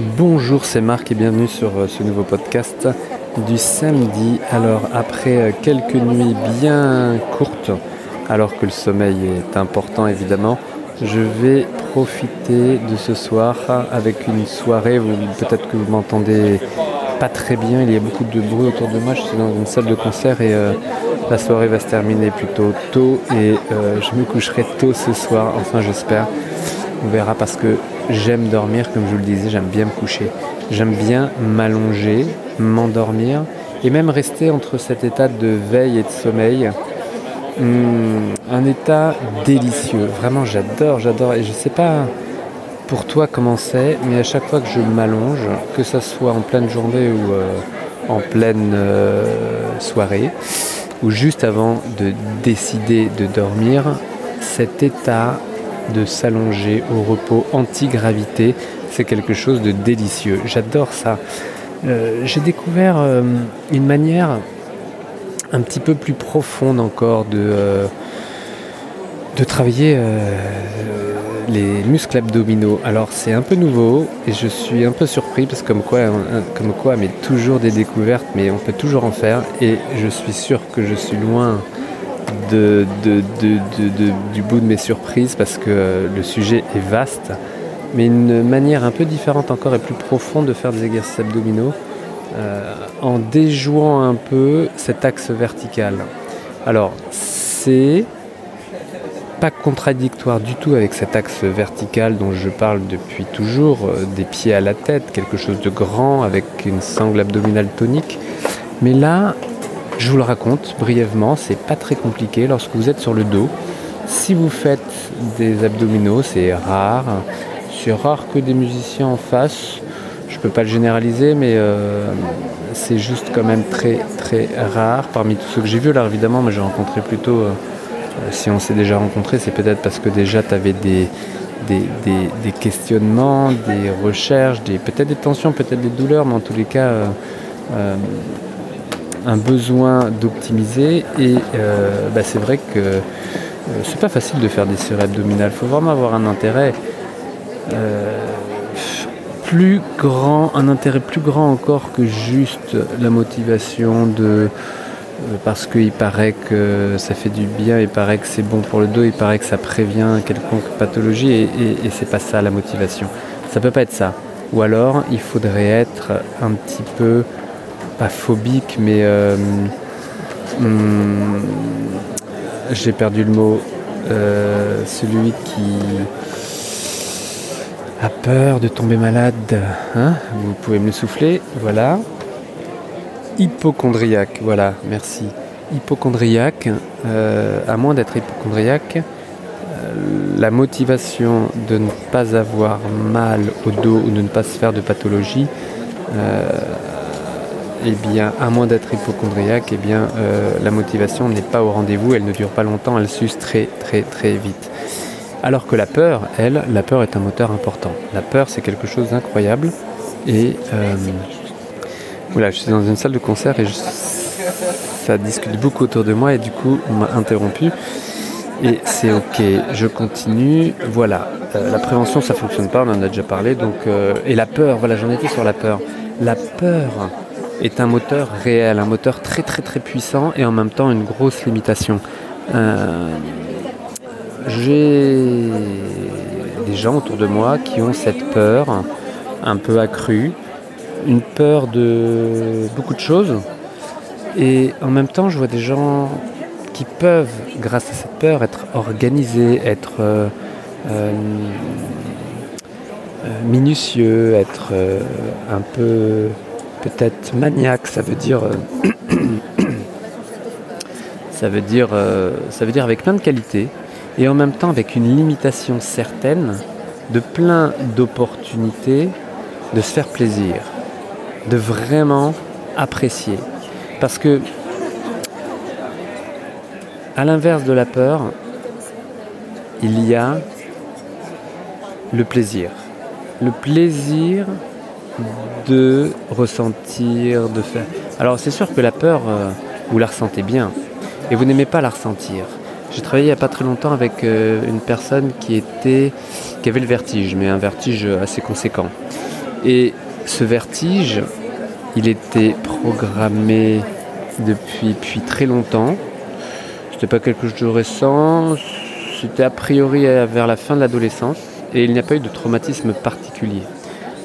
Bonjour, c'est Marc et bienvenue sur euh, ce nouveau podcast du samedi. Alors après euh, quelques nuits bien courtes, alors que le sommeil est important évidemment, je vais profiter de ce soir avec une soirée. Peut-être que vous m'entendez pas très bien, il y a beaucoup de bruit autour de moi. Je suis dans une salle de concert et euh, la soirée va se terminer plutôt tôt et je me coucherai tôt ce soir, enfin j'espère. On verra parce que j'aime dormir, comme je vous le disais, j'aime bien me coucher. J'aime bien m'allonger, m'endormir et même rester entre cet état de veille et de sommeil. Hmm, un état délicieux. Vraiment, j'adore, j'adore. Et je ne sais pas pour toi comment c'est, mais à chaque fois que je m'allonge, que ce soit en pleine journée ou euh, en pleine euh, soirée, ou juste avant de décider de dormir, cet état de s'allonger au repos anti-gravité. C'est quelque chose de délicieux. J'adore ça. Euh, j'ai découvert euh, une manière un petit peu plus profonde encore de, euh, de travailler les muscles abdominaux. Alors c'est un peu nouveau et je suis un peu surpris parce que comme quoi, comme quoi, mais toujours des découvertes, mais on peut toujours en faire et je suis sûr que je suis loin du bout de mes surprises parce que euh, le sujet est vaste, mais une manière un peu différente encore et plus profonde de faire des exercices abdominaux euh, en déjouant un peu cet axe vertical. Alors, c'est pas contradictoire du tout avec cet axe vertical dont je parle depuis toujours, euh, des pieds à la tête, quelque chose de grand avec une sangle abdominale tonique. Mais là, je vous le raconte brièvement, c'est pas très compliqué lorsque vous êtes sur le dos. Si vous faites des abdominaux, c'est rare. C'est rare que des musiciens en fassent. Je peux pas le généraliser, mais euh, c'est juste quand même très très rare. Parmi tous ceux que j'ai vus, là évidemment, mais j'ai rencontré plutôt, euh, si on s'est déjà rencontré, c'est peut-être parce que déjà tu avais des, questionnements, des recherches, peut-être des tensions, peut-être des douleurs, mais en tous les cas, euh, un besoin d'optimiser et euh, bah, c'est vrai que euh, c'est pas facile de faire des séries abdominales. Il faut vraiment avoir un intérêt euh, plus grand, un intérêt plus grand encore que juste la motivation de parce qu'il paraît que ça fait du bien, il paraît que c'est bon pour le dos, il paraît que ça prévient quelconque pathologie et, et, et c'est pas ça la motivation. Ça peut pas être ça. Ou alors il faudrait être un petit peu pas phobique, mais euh, hmm, j'ai perdu le mot. Euh, celui qui a peur de tomber malade, hein vous pouvez me le souffler, voilà. Hypochondriaque, voilà, merci. Hypochondriaque, euh, à moins d'être hypochondriaque, la motivation de ne pas avoir mal au dos ou de ne pas se faire de pathologie eh bien, à moins d'être hypochondriaque, eh bien, euh, la motivation n'est pas au rendez-vous, elle ne dure pas longtemps, elle s'use très très très vite. Alors que la peur, elle, la peur est un moteur important. La peur, c'est quelque chose d'incroyable. Et euh, voilà, je suis dans une salle de concert et ça discute beaucoup autour de moi et du coup, on m'a interrompu. Et c'est ok, je continue. Voilà, euh, la prévention, ça fonctionne pas, on en a déjà parlé. Donc, et la peur, voilà, j'en étais sur la peur. La peur, est un moteur réel, un moteur très très très puissant et en même temps une grosse limitation. Euh, j'ai des gens autour de moi qui ont cette peur un peu accrue, une peur de beaucoup de choses et en même temps je vois des gens qui peuvent, grâce à cette peur, être organisés, être euh, euh, minutieux, être un peu peut-être maniaque, ça veut dire. Euh, ça veut dire, euh, ça veut dire avec plein de qualités et en même temps avec une limitation certaine de plein d'opportunités de se faire plaisir, de vraiment apprécier. Parce que, à l'inverse de la peur, il y a le plaisir. Le plaisir de ressentir, de faire. Alors c'est sûr que la peur, euh, vous la ressentez bien, et vous n'aimez pas la ressentir. J'ai travaillé il n'y a pas très longtemps avec euh, une personne qui était qui avait le vertige, mais un vertige assez conséquent. Et ce vertige, il était programmé depuis, depuis très longtemps. C'était pas quelque chose de récent, c'était a priori vers la fin de l'adolescence et il n'y a pas eu de traumatisme particulier.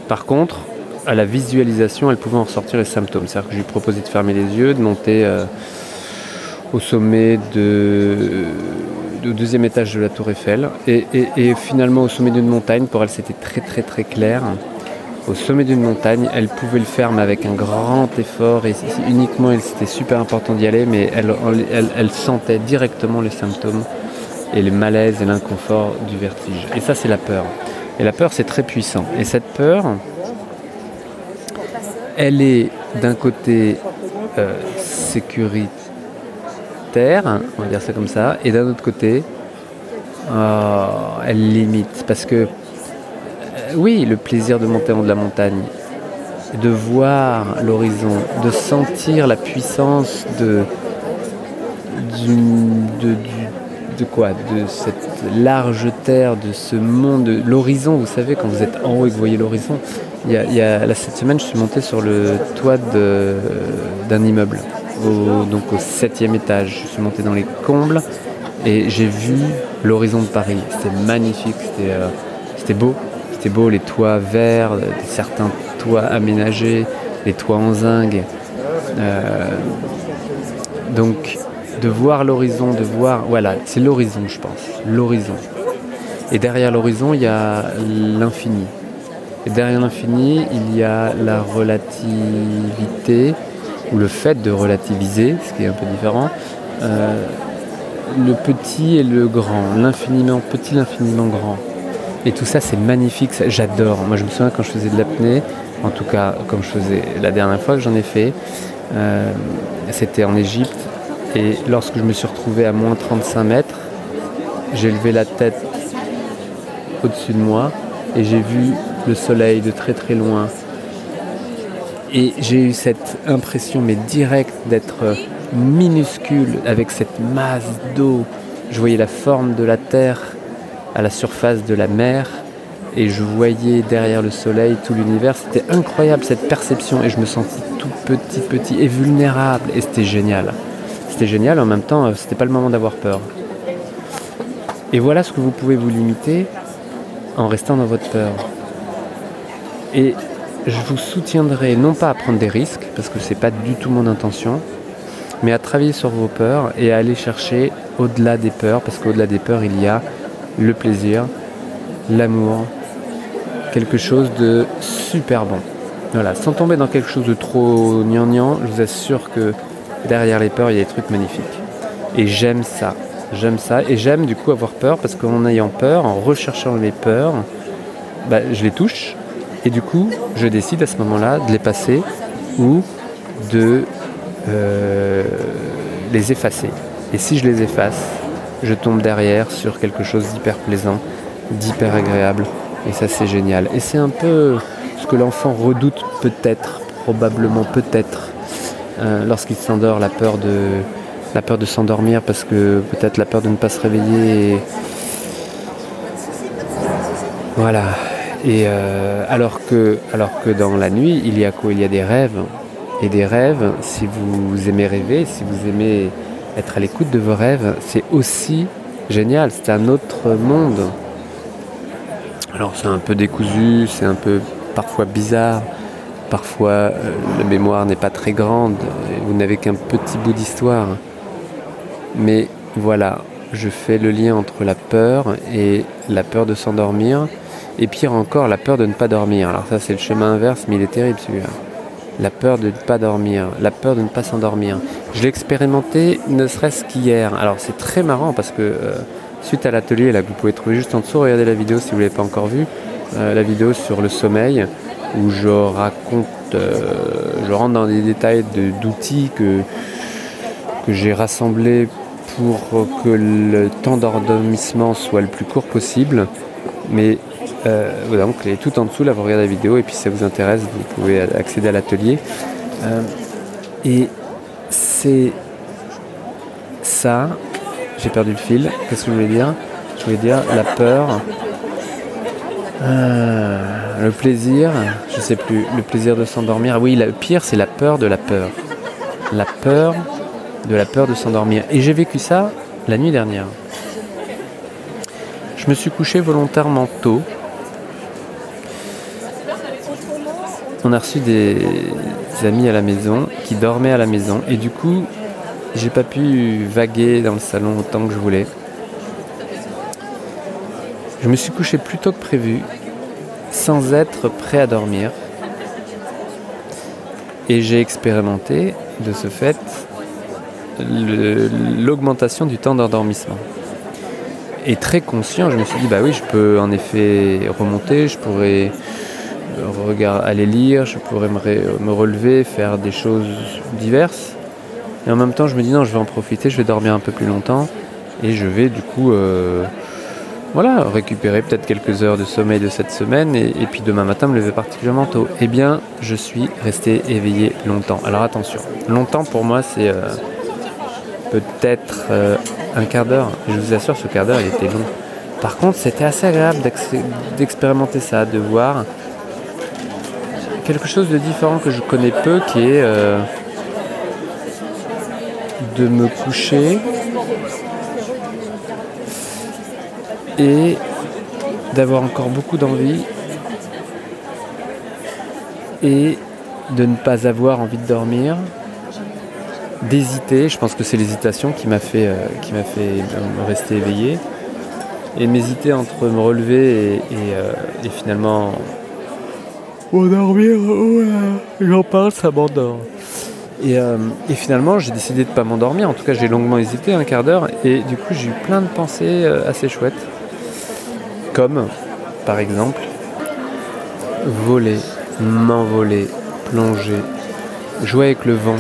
Par contre, à la visualisation, elle pouvait en ressortir les symptômes. C'est-à-dire que je lui proposais de fermer les yeux, de monter euh, au sommet de, au deuxième étage de la tour Eiffel. Et, finalement au sommet d'une montagne, pour elle c'était très très très clair. Au sommet d'une montagne, elle pouvait le faire mais avec un grand effort et uniquement c'était super important d'y aller, mais elle, elle, sentait directement les symptômes et le malaise et l'inconfort du vertige. Et ça c'est la peur. Et la peur c'est très puissant. Et cette peur, elle est d'un côté euh, sécuritaire, on va dire ça comme ça, et d'un autre côté, oh, elle limite. Parce que, euh, oui, le plaisir de monter en haut de la montagne, de voir l'horizon, de sentir la puissance de quoi De cette large terre, de ce monde, l'horizon, vous savez, quand vous êtes en haut et que vous voyez l'horizon. Il y a, cette semaine, je suis monté sur le toit d'un immeuble donc au septième étage. Je suis monté dans les combles et j'ai vu l'horizon de Paris. C'était magnifique, c'était euh, beau. C'était beau, les toits verts, certains toits aménagés, les toits en zinc. Euh, donc de voir l'horizon, de voir, voilà, c'est l'horizon je pense, l'horizon. Et derrière l'horizon, il y a l'infini. Et derrière l'infini, il y a la relativité, ou le fait de relativiser, ce qui est un peu différent, euh, le petit et le grand, l'infiniment petit, l'infiniment grand. Et tout ça, c'est magnifique, j'adore. Moi, je me souviens quand je faisais de l'apnée, en tout cas, comme je faisais la dernière fois que j'en ai fait, euh, c'était en Égypte. Et lorsque je me suis retrouvé à moins 35 mètres, j'ai levé la tête au-dessus de moi et j'ai vu le soleil de très très loin et j'ai eu cette impression, mais directe, d'être minuscule avec cette masse d'eau. Je voyais la forme de la Terre à la surface de la mer et je voyais derrière le soleil tout l'univers. C'était incroyable cette perception et je me sentis tout petit, petit et vulnérable et c'était génial. C'était génial, en même temps, euh, c'était pas le moment d'avoir peur. Et voilà ce que vous pouvez vous limiter en restant dans votre peur. Et je vous soutiendrai non pas à prendre des risques, parce que ce n'est pas du tout mon intention, mais à travailler sur vos peurs et à aller chercher au-delà des peurs, parce qu'au-delà des peurs, il y a le plaisir, l'amour, quelque chose de super bon. Voilà, sans tomber dans quelque chose de trop gnangnan, je vous assure que derrière les peurs, il y a des trucs magnifiques. Et j'aime ça. J'aime ça. Et j'aime du coup avoir peur parce qu'en ayant peur, en recherchant les peurs, bah, je les touche, et du coup, je décide à ce moment-là de les passer ou de euh, les effacer. Et si je les efface, je tombe derrière sur quelque chose d'hyper plaisant, d'hyper agréable. Et ça, c'est génial. Et c'est un peu ce que l'enfant redoute peut-être, probablement peut-être, euh, lorsqu'il s'endort, la peur de, la peur de s'endormir parce que peut-être la peur de ne pas se réveiller. Voilà, et euh, alors, que, dans la nuit, il y a quoi? Il y a des rêves. Et des rêves, si vous aimez rêver, si vous aimez être à l'écoute de vos rêves, c'est aussi génial. C'est un autre monde. Alors c'est un peu décousu, c'est un peu parfois bizarre. Parfois euh, la mémoire n'est pas très grande. Vous n'avez qu'un petit bout d'histoire. Mais voilà, je fais le lien entre la peur et la peur de s'endormir et pire encore, la peur de ne pas dormir. Alors ça c'est le chemin inverse, mais il est terrible celui-là. La peur de ne pas dormir, la peur de ne pas s'endormir. Je l'ai expérimenté ne serait-ce qu'hier. Alors c'est très marrant parce que euh, suite à l'atelier là vous pouvez trouver juste en dessous, regardez la vidéo si vous ne l'avez pas encore vue, euh, la vidéo sur le sommeil où je raconte, euh, je rentre dans des détails d'outils que, que j'ai rassemblés pour que le temps d'endormissement soit le plus court possible. Mais euh, donc, elle est tout en dessous, là, vous regardez la vidéo, et puis si ça vous intéresse, vous pouvez accéder à l'atelier. Euh, et c'est ça, j'ai perdu le fil, qu'est-ce que je voulais dire? Je voulais dire la peur, Euh, le plaisir, je sais plus, le plaisir de s'endormir. Ah oui, le pire, c'est la peur de la peur. La peur de la peur de s'endormir. Et j'ai vécu ça la nuit dernière. Je me suis couché volontairement tôt. On a reçu des amis à la maison qui dormaient à la maison et du coup, j'ai pas pu vaguer dans le salon autant que je voulais. Je me suis couché plus tôt que prévu, sans être prêt à dormir. Et j'ai expérimenté, de ce fait, l'augmentation du temps d'endormissement. Et très conscient, je me suis dit, bah oui, je peux en effet remonter, je pourrais aller lire, je pourrais me relever, faire des choses diverses. Et en même temps, je me dis, non, je vais en profiter, je vais dormir un peu plus longtemps. Et je vais du coup euh, voilà, récupérer peut-être quelques heures de sommeil de cette semaine et, puis demain matin me lever particulièrement tôt. Eh bien, je suis resté éveillé longtemps. Alors attention, longtemps pour moi c'est euh, peut-être euh, un quart d'heure. Je vous assure, ce quart d'heure il était long. Par contre, c'était assez agréable d'expérimenter ça, de voir quelque chose de différent que je connais peu qui est euh, de me coucher et d'avoir encore beaucoup d'envie et de ne pas avoir envie de dormir, d'hésiter. Je pense que c'est l'hésitation qui m'a fait, euh, qui m'a fait rester éveillé. Et m'hésiter entre me relever et, euh, finalement endormir. J'en parle, ça m'endort. Euh, et, finalement, j'ai décidé de ne pas m'endormir. En tout cas, j'ai longuement hésité, un quart d'heure. Et du coup, j'ai eu plein de pensées assez chouettes comme par exemple voler, m'envoler, plonger, jouer avec le vent,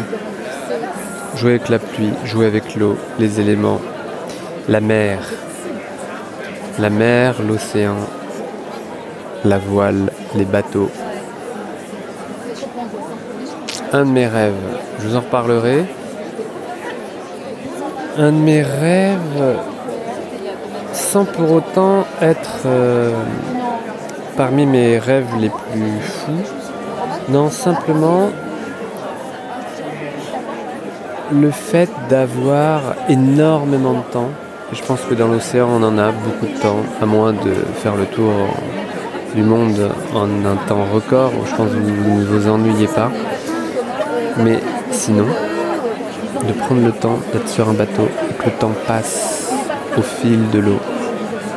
jouer avec la pluie, jouer avec l'eau, les éléments, la mer, la mer, l'océan, la voile, les bateaux. Un de mes rêves, je vous en reparlerai. Un de mes rêves, sans pour autant être euh, parmi mes rêves les plus fous. Non, simplement le fait d'avoir énormément de temps. je pense que dans l'océan, on en a beaucoup de temps, à moins de faire le tour du monde en un temps record, je pense que vous ne vous ennuyez pas. Mais sinon, de prendre le temps d'être sur un bateau et que le temps passe au fil de l'eau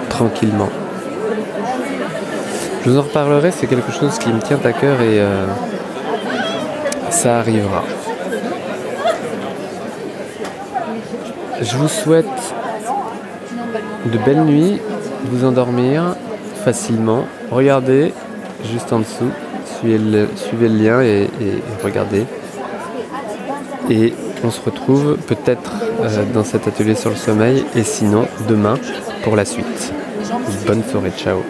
tranquillement. Je vous en reparlerai, c'est quelque chose qui me tient à cœur et euh, ça arrivera. Je vous souhaite de belles nuits, vous endormir facilement. Regardez juste en dessous, suivez le, suivez le lien et, regardez. Et on se retrouve peut-être euh, dans cet atelier sur le sommeil et sinon demain pour la suite. Bonne soirée, ciao